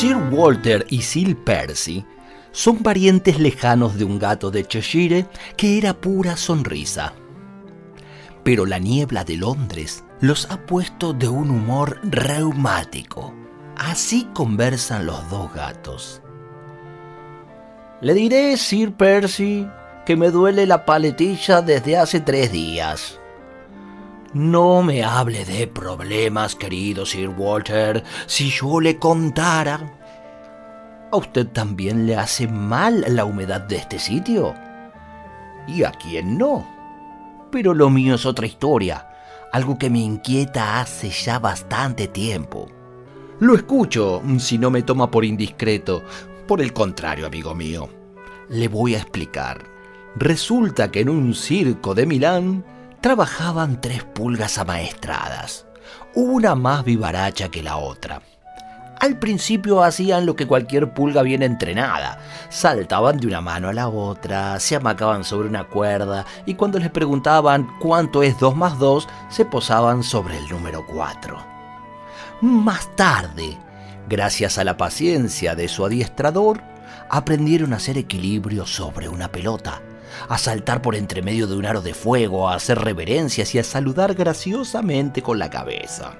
Sir Walter y Sil Percy son parientes lejanos de un gato de Cheshire que era pura sonrisa. Pero la niebla de Londres los ha puesto de un humor reumático. Así conversan los dos gatos. Le diré, Sir Percy, que me duele la paletilla desde hace tres días. No me hable de problemas, querido Sir Walter, si yo le contara. ¿A usted también le hace mal la humedad de este sitio? ¿Y a quién no? Pero lo mío es otra historia, algo que me inquieta hace ya bastante tiempo. Lo escucho si no me toma por indiscreto. Por el contrario, amigo mío. Le voy a explicar. Resulta que en un circo de Milán trabajaban tres pulgas amaestradas, una más vivaracha que la otra. Al principio hacían lo que cualquier pulga bien entrenada. Saltaban de una mano a la otra, se amacaban sobre una cuerda y cuando les preguntaban cuánto es 2 más 2, se posaban sobre el número 4. Más tarde, gracias a la paciencia de su adiestrador, aprendieron a hacer equilibrio sobre una pelota a saltar por entre medio de un aro de fuego, a hacer reverencias y a saludar graciosamente con la cabeza.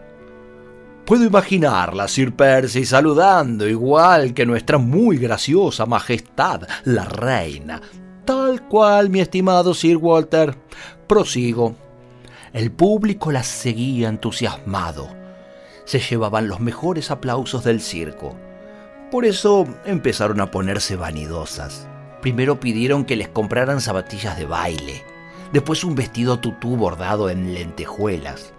Puedo imaginarla, Sir Percy, saludando igual que nuestra muy graciosa majestad, la reina. Tal cual, mi estimado Sir Walter. Prosigo. El público las seguía entusiasmado. Se llevaban los mejores aplausos del circo. Por eso empezaron a ponerse vanidosas. Primero pidieron que les compraran zapatillas de baile, después un vestido tutú bordado en lentejuelas.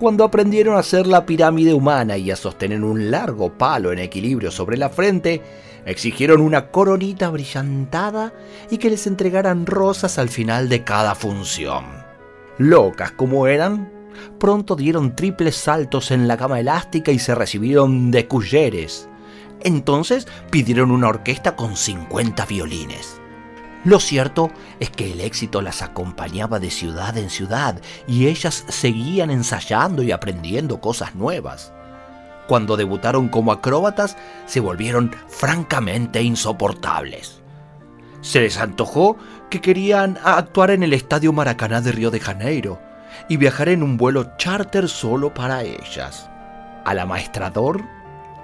Cuando aprendieron a hacer la pirámide humana y a sostener un largo palo en equilibrio sobre la frente, exigieron una coronita brillantada y que les entregaran rosas al final de cada función. Locas como eran, pronto dieron triples saltos en la cama elástica y se recibieron de cuyeres entonces pidieron una orquesta con 50 violines. Lo cierto es que el éxito las acompañaba de ciudad en ciudad y ellas seguían ensayando y aprendiendo cosas nuevas. Cuando debutaron como acróbatas se volvieron francamente insoportables. Se les antojó que querían actuar en el Estadio Maracaná de Río de Janeiro y viajar en un vuelo charter solo para ellas. Al amaestrador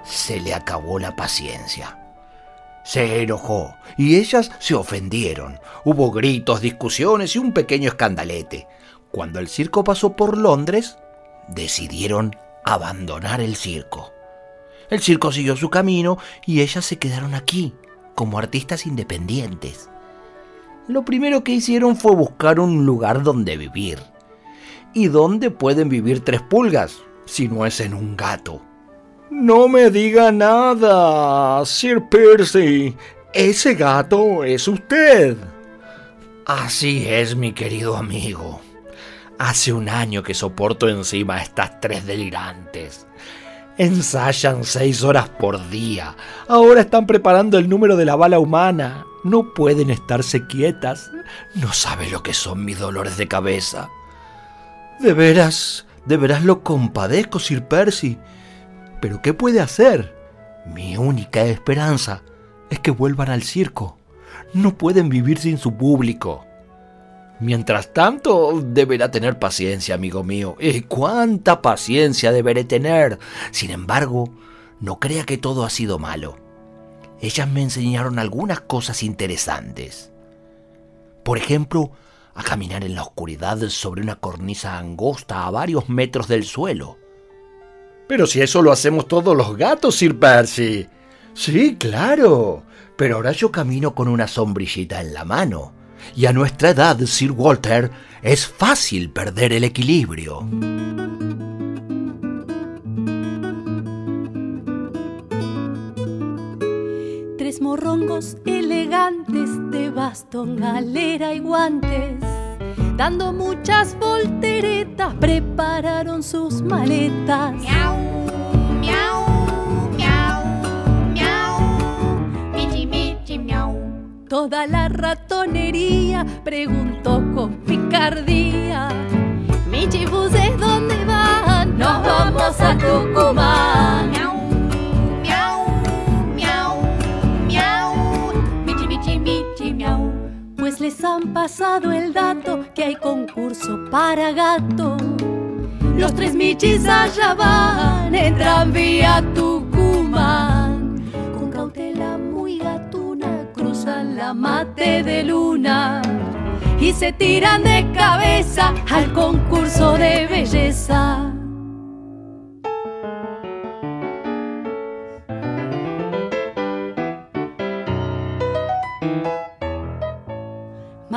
se le acabó la paciencia. Se enojó y ellas se ofendieron. Hubo gritos, discusiones y un pequeño escandalete. Cuando el circo pasó por Londres, decidieron abandonar el circo. El circo siguió su camino y ellas se quedaron aquí, como artistas independientes. Lo primero que hicieron fue buscar un lugar donde vivir. ¿Y dónde pueden vivir tres pulgas si no es en un gato? No me diga nada, Sir Percy. Ese gato es usted. Así es, mi querido amigo. Hace un año que soporto encima a estas tres delirantes. Ensayan seis horas por día. Ahora están preparando el número de la bala humana. No pueden estarse quietas. No sabe lo que son mis dolores de cabeza. De veras, de veras lo compadezco, Sir Percy. Pero ¿qué puede hacer? Mi única esperanza es que vuelvan al circo. No pueden vivir sin su público. Mientras tanto, deberá tener paciencia, amigo mío. ¿Y cuánta paciencia deberé tener? Sin embargo, no crea que todo ha sido malo. Ellas me enseñaron algunas cosas interesantes. Por ejemplo, a caminar en la oscuridad sobre una cornisa angosta a varios metros del suelo. Pero si eso lo hacemos todos los gatos, Sir Percy. Sí, claro. Pero ahora yo camino con una sombrillita en la mano. Y a nuestra edad, Sir Walter, es fácil perder el equilibrio. Tres morrongos elegantes de bastón, galera y guantes, dando muchas volteretas, prepararon sus maletas. Miau, miau, miau, miau, michi, michi, miau. Toda la ratonería preguntó con picardía. Michibuses, ¿dónde van? Nos vamos a Tucumán. Miau, miau, miau, miau, michi, michi, michi, miau. Pues les han pasado el dato concurso para gato. Los tres michis allá van en tranvía Tucumán. Con cautela muy gatuna cruzan la mate de luna y se tiran de cabeza al concurso de belleza.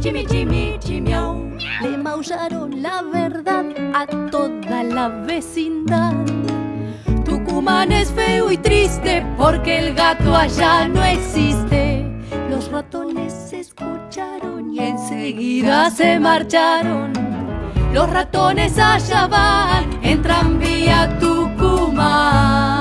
Jimmy, Jimmy, Jimmy, le maullaron la verdad a toda la vecindad. Tucumán es feo y triste porque el gato allá no existe. Los ratones se escucharon y enseguida se marcharon. Los ratones allá van en tranvía Tucumán.